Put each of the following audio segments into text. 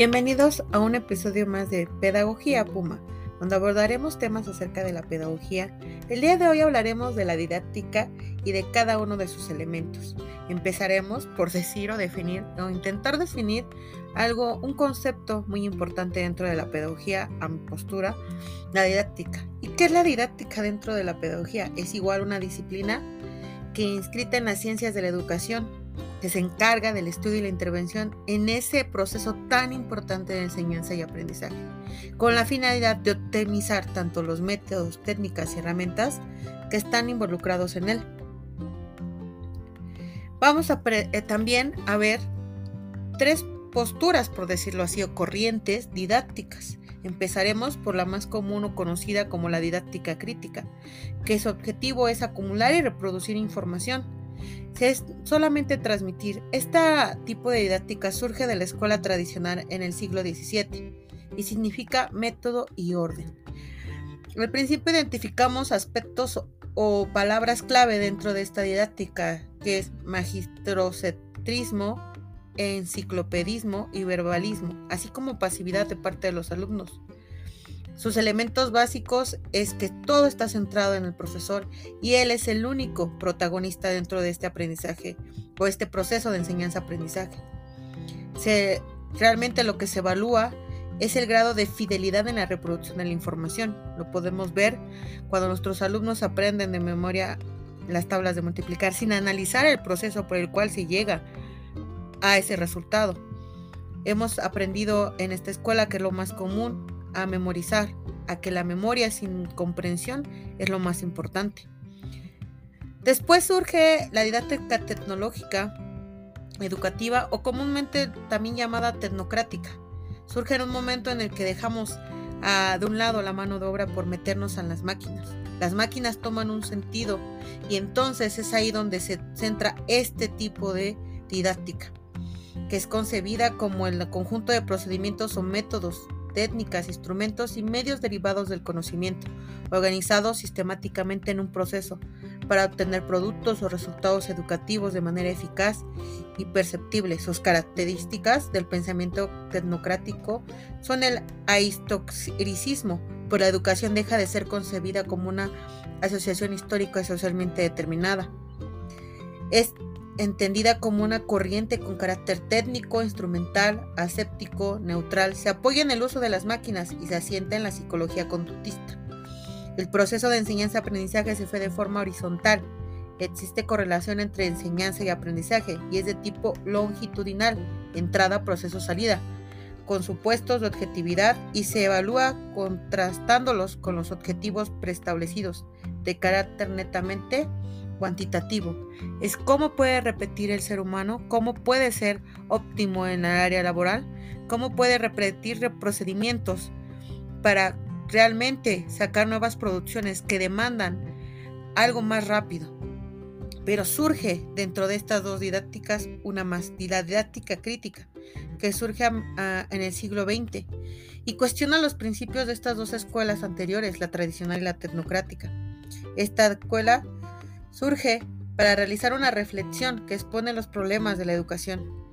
Bienvenidos a un episodio más de Pedagogía Puma, donde abordaremos temas acerca de la pedagogía. El día de hoy hablaremos de la didáctica y de cada uno de sus elementos. Empezaremos por decir o definir o intentar definir algo, un concepto muy importante dentro de la pedagogía, a mi postura, la didáctica. ¿Y qué es la didáctica dentro de la pedagogía? Es igual una disciplina que inscrita en las ciencias de la educación que se encarga del estudio y la intervención en ese proceso tan importante de enseñanza y aprendizaje, con la finalidad de optimizar tanto los métodos, técnicas y herramientas que están involucrados en él. Vamos eh, también a ver tres posturas, por decirlo así, o corrientes didácticas. Empezaremos por la más común o conocida como la didáctica crítica, que su objetivo es acumular y reproducir información es solamente transmitir. Este tipo de didáctica surge de la escuela tradicional en el siglo XVII y significa método y orden. Al principio identificamos aspectos o palabras clave dentro de esta didáctica, que es magistrocentrismo, enciclopedismo y verbalismo, así como pasividad de parte de los alumnos. Sus elementos básicos es que todo está centrado en el profesor y él es el único protagonista dentro de este aprendizaje o este proceso de enseñanza-aprendizaje. realmente lo que se evalúa es el grado de fidelidad en la reproducción de la información. Lo podemos ver cuando nuestros alumnos aprenden de memoria las tablas de multiplicar sin analizar el proceso por el cual se llega a ese resultado. Hemos aprendido en esta escuela que lo más común a memorizar, a que la memoria sin comprensión es lo más importante. Después surge la didáctica tecnológica educativa o comúnmente también llamada tecnocrática. Surge en un momento en el que dejamos de un lado la mano de obra por meternos en las máquinas. Las máquinas toman un sentido y entonces es ahí donde se centra este tipo de didáctica, que es concebida como el conjunto de procedimientos o métodos técnicas, instrumentos y medios derivados del conocimiento, organizados sistemáticamente en un proceso para obtener productos o resultados educativos de manera eficaz y perceptible. Sus características del pensamiento tecnocrático son el aristocricismo, pues la educación deja de ser concebida como una asociación histórica y socialmente determinada. Entendida como una corriente con carácter técnico, instrumental, aséptico, neutral, se apoya en el uso de las máquinas y se asienta en la psicología conductista. El proceso de enseñanza-aprendizaje se fue de forma horizontal. Existe correlación entre enseñanza y aprendizaje y es de tipo longitudinal, entrada, proceso, salida, con supuestos de objetividad y se evalúa contrastándolos con los objetivos preestablecidos, de carácter netamente cuantitativo. Es cómo puede repetir el ser humano, cómo puede ser óptimo en el área laboral, cómo puede repetir procedimientos para realmente sacar nuevas producciones que demandan algo más rápido. Pero surge dentro de estas dos didácticas una más, la didáctica crítica, que surge en el siglo XX y cuestiona los principios de estas dos escuelas anteriores, la tradicional y la tecnocrática. Esta escuela surge para realizar una reflexión que expone los problemas de la educación,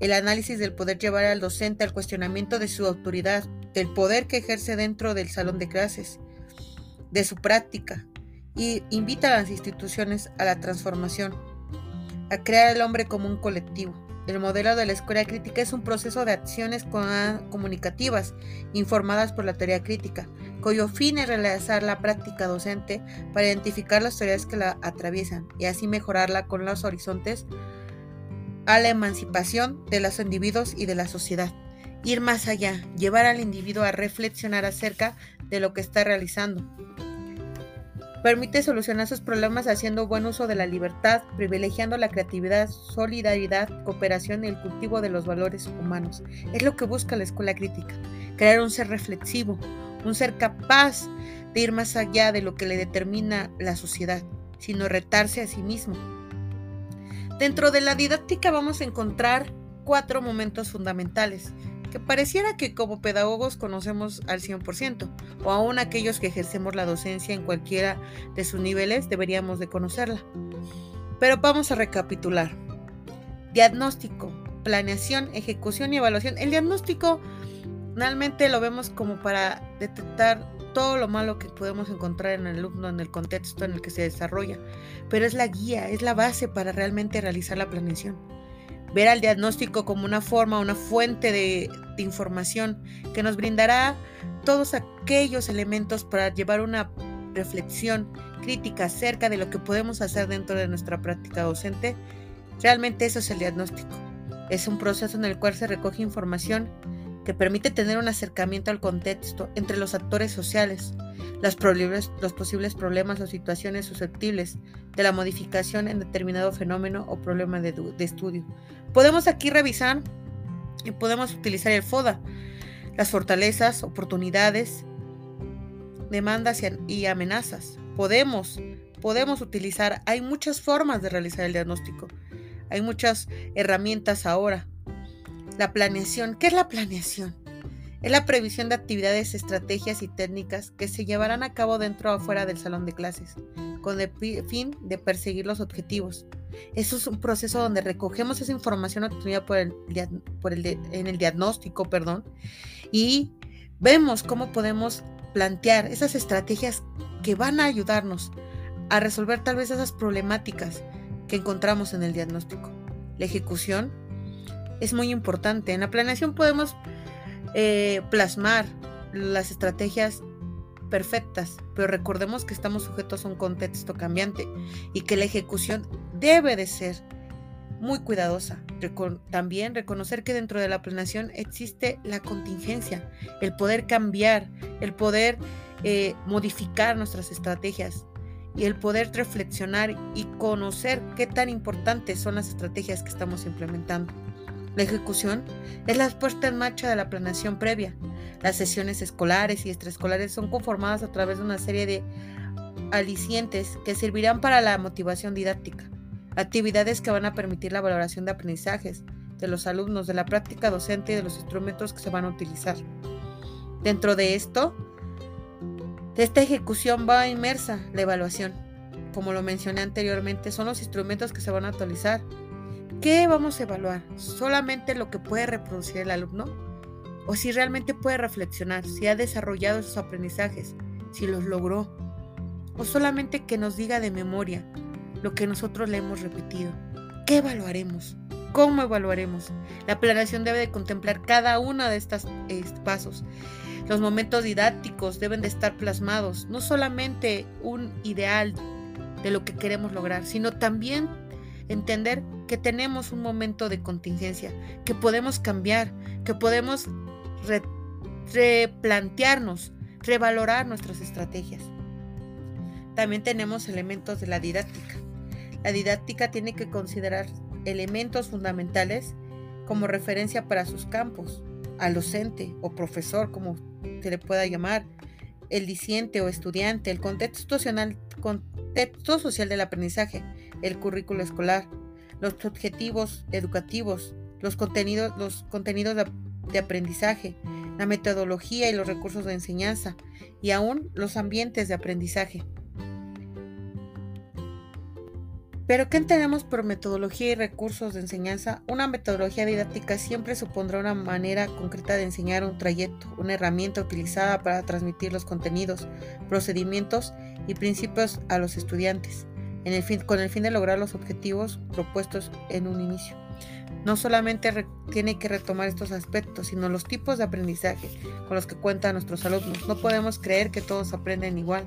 el análisis del poder llevar al docente al cuestionamiento de su autoridad, del poder que ejerce dentro del salón de clases, de su práctica, y invita a las instituciones a la transformación, a crear al hombre como un colectivo. El modelo de la escuela crítica es un proceso de acciones comunicativas informadas por la teoría crítica, cuyo fin es realizar la práctica docente para identificar las teorías que la atraviesan y así mejorarla con los horizontes a la emancipación de los individuos y de la sociedad. Ir más allá, llevar al individuo a reflexionar acerca de lo que está realizando, Permite solucionar sus problemas haciendo buen uso de la libertad, privilegiando la creatividad, solidaridad, cooperación y el cultivo de los valores humanos. Es lo que busca la escuela crítica, crear un ser reflexivo, un ser capaz de ir más allá de lo que le determina la sociedad, sino retarse a sí mismo. Dentro de la didáctica vamos a encontrar cuatro momentos fundamentales que pareciera que como pedagogos conocemos al 100%, o aún aquellos que ejercemos la docencia en cualquiera de sus niveles deberíamos de conocerla. Pero vamos a recapitular. Diagnóstico. planeación, ejecución y evaluación. El diagnóstico realmente lo vemos como para detectar todo lo malo que podemos encontrar en el alumno, en el contexto en el que se desarrolla, pero es la guía, es la base para realmente realizar la planeación. Ver al diagnóstico como una forma, una fuente de, de información que nos brindará todos aquellos elementos para llevar una reflexión crítica acerca de lo que podemos hacer dentro de nuestra práctica docente, realmente eso es el diagnóstico. Es un proceso en el cual se recoge información que permite tener un acercamiento al contexto entre los actores sociales, los, posibles problemas o situaciones susceptibles de la modificación en determinado fenómeno o problema de, de estudio. Podemos aquí revisar y podemos utilizar el FODA, las fortalezas, oportunidades, demandas y amenazas. Podemos, podemos utilizar, hay muchas formas de realizar el diagnóstico. Hay muchas herramientas ahora. La planeación, ¿qué es la planeación? Es la previsión de actividades, estrategias y técnicas que se llevarán a cabo dentro o afuera del salón de clases, con el fin de perseguir los objetivos. Eso es un proceso donde recogemos esa información obtenida por el, por el en el diagnóstico, perdón, y vemos cómo podemos plantear esas estrategias que van a ayudarnos a resolver tal vez esas problemáticas que encontramos en el diagnóstico. La ejecución es muy importante. En la planeación podemos eh, plasmar las estrategias perfectas, pero recordemos que estamos sujetos a un contexto cambiante y que la ejecución debe de ser muy cuidadosa. también reconocer que dentro de la planeación existe la contingencia, el poder cambiar, el poder eh, modificar nuestras estrategias y el poder reflexionar y conocer qué tan importantes son las estrategias que estamos implementando. La ejecución es la puesta en marcha de la planeación previa. Las sesiones escolares y extraescolares son conformadas a través de una serie de alicientes que servirán para la motivación didáctica actividades que van a permitir la valoración de aprendizajes de los alumnos, de la práctica docente y de los instrumentos que se van a utilizar. Dentro de esto, de esta ejecución va inmersa la evaluación. Como lo mencioné anteriormente, son los instrumentos que se van a utilizar. ¿Qué vamos a evaluar? ¿Solamente lo que puede reproducir el alumno? ¿O si realmente puede reflexionar, si ha desarrollado esos aprendizajes, si los logró? ¿O solamente que nos diga de memoria, lo que nosotros le hemos repetido. ¿Qué evaluaremos? ¿Cómo evaluaremos? La planeación debe de contemplar cada uno de estos pasos. Los momentos didácticos deben de estar plasmados, no solamente un ideal de lo que queremos lograr, sino también entender que tenemos un momento de contingencia, que podemos cambiar, que podemos replantearnos, revalorar nuestras estrategias. También tenemos elementos de la didáctica. La didáctica tiene que considerar elementos fundamentales como referencia para sus campos, al docente o profesor, como se le pueda llamar, el diciente o estudiante, el contexto social del aprendizaje, el currículo escolar, los objetivos educativos, los contenidos, los contenidos de, de aprendizaje, la metodología y los recursos de enseñanza y aún los ambientes de aprendizaje. Pero ¿qué entendemos por metodología y recursos de enseñanza? Una metodología didáctica siempre supondrá una manera concreta de enseñar un trayecto, una herramienta utilizada para transmitir los contenidos, procedimientos y principios a los estudiantes, con el fin de lograr los objetivos propuestos en un inicio. No solamente tiene que retomar estos aspectos, sino los tipos de aprendizaje con los que cuentan nuestros alumnos. No podemos creer que todos aprenden igual.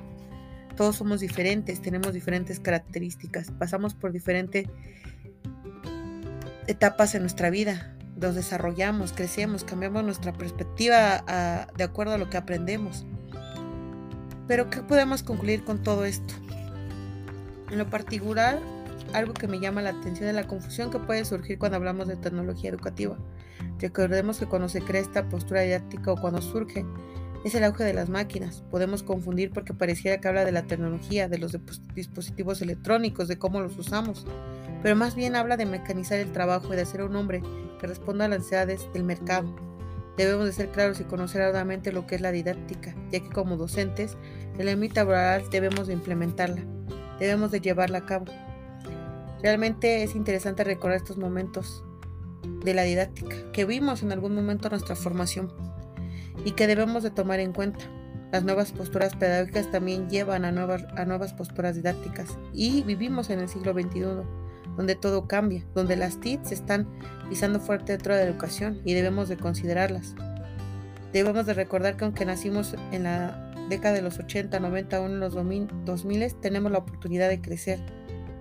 Todos somos diferentes, tenemos diferentes características, pasamos por diferentes etapas en nuestra vida, nos desarrollamos, crecemos, cambiamos nuestra perspectiva de acuerdo a lo que aprendemos. Pero ¿qué podemos concluir con todo esto? En lo particular, algo que me llama la atención es la confusión que puede surgir cuando hablamos de tecnología educativa. Recordemos que cuando se crea esta postura didáctica o cuando surge es el auge de las máquinas. Podemos confundir porque pareciera que habla de la tecnología, de los dispositivos electrónicos, de cómo los usamos, pero más bien habla de mecanizar el trabajo y de hacer un hombre que responda a las necesidades del mercado. Debemos de ser claros y conocer ardamente lo que es la didáctica, ya que como docentes, en la mitad laboral debemos de implementarla, debemos de llevarla a cabo. Realmente es interesante recordar estos momentos de la didáctica que vimos en algún momento en nuestra formación y que debemos de tomar en cuenta. Las nuevas posturas pedagógicas también llevan a nuevas, a nuevas posturas didácticas y vivimos en el siglo XXI, donde todo cambia, donde las TIC se están pisando fuerte dentro de la educación y debemos de considerarlas. Debemos de recordar que aunque nacimos en la década de los 80, 90 o en los 2000, tenemos la oportunidad de crecer,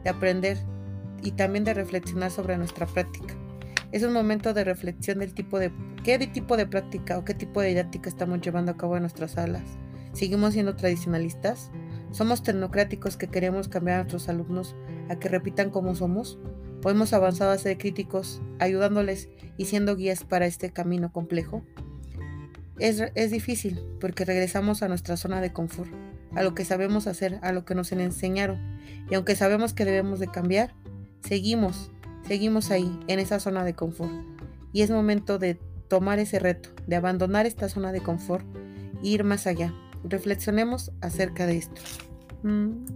de aprender y también de reflexionar sobre nuestra práctica. Es un momento de reflexión del tipo de qué tipo de práctica o qué tipo de didáctica estamos llevando a cabo en nuestras aulas. ¿Seguimos siendo tradicionalistas? ¿Somos tecnocráticos que queremos cambiar a nuestros alumnos a que repitan como somos? ¿O hemos avanzado a ser críticos, ayudándoles y siendo guías para este camino complejo? Es, difícil porque regresamos a nuestra zona de confort, a lo que sabemos hacer, a lo que nos enseñaron. Y aunque sabemos que debemos de cambiar, seguimos seguimos ahí, en esa zona de confort. Y es momento de tomar ese reto, de abandonar esta zona de confort e ir más allá. Reflexionemos acerca de esto. Mm.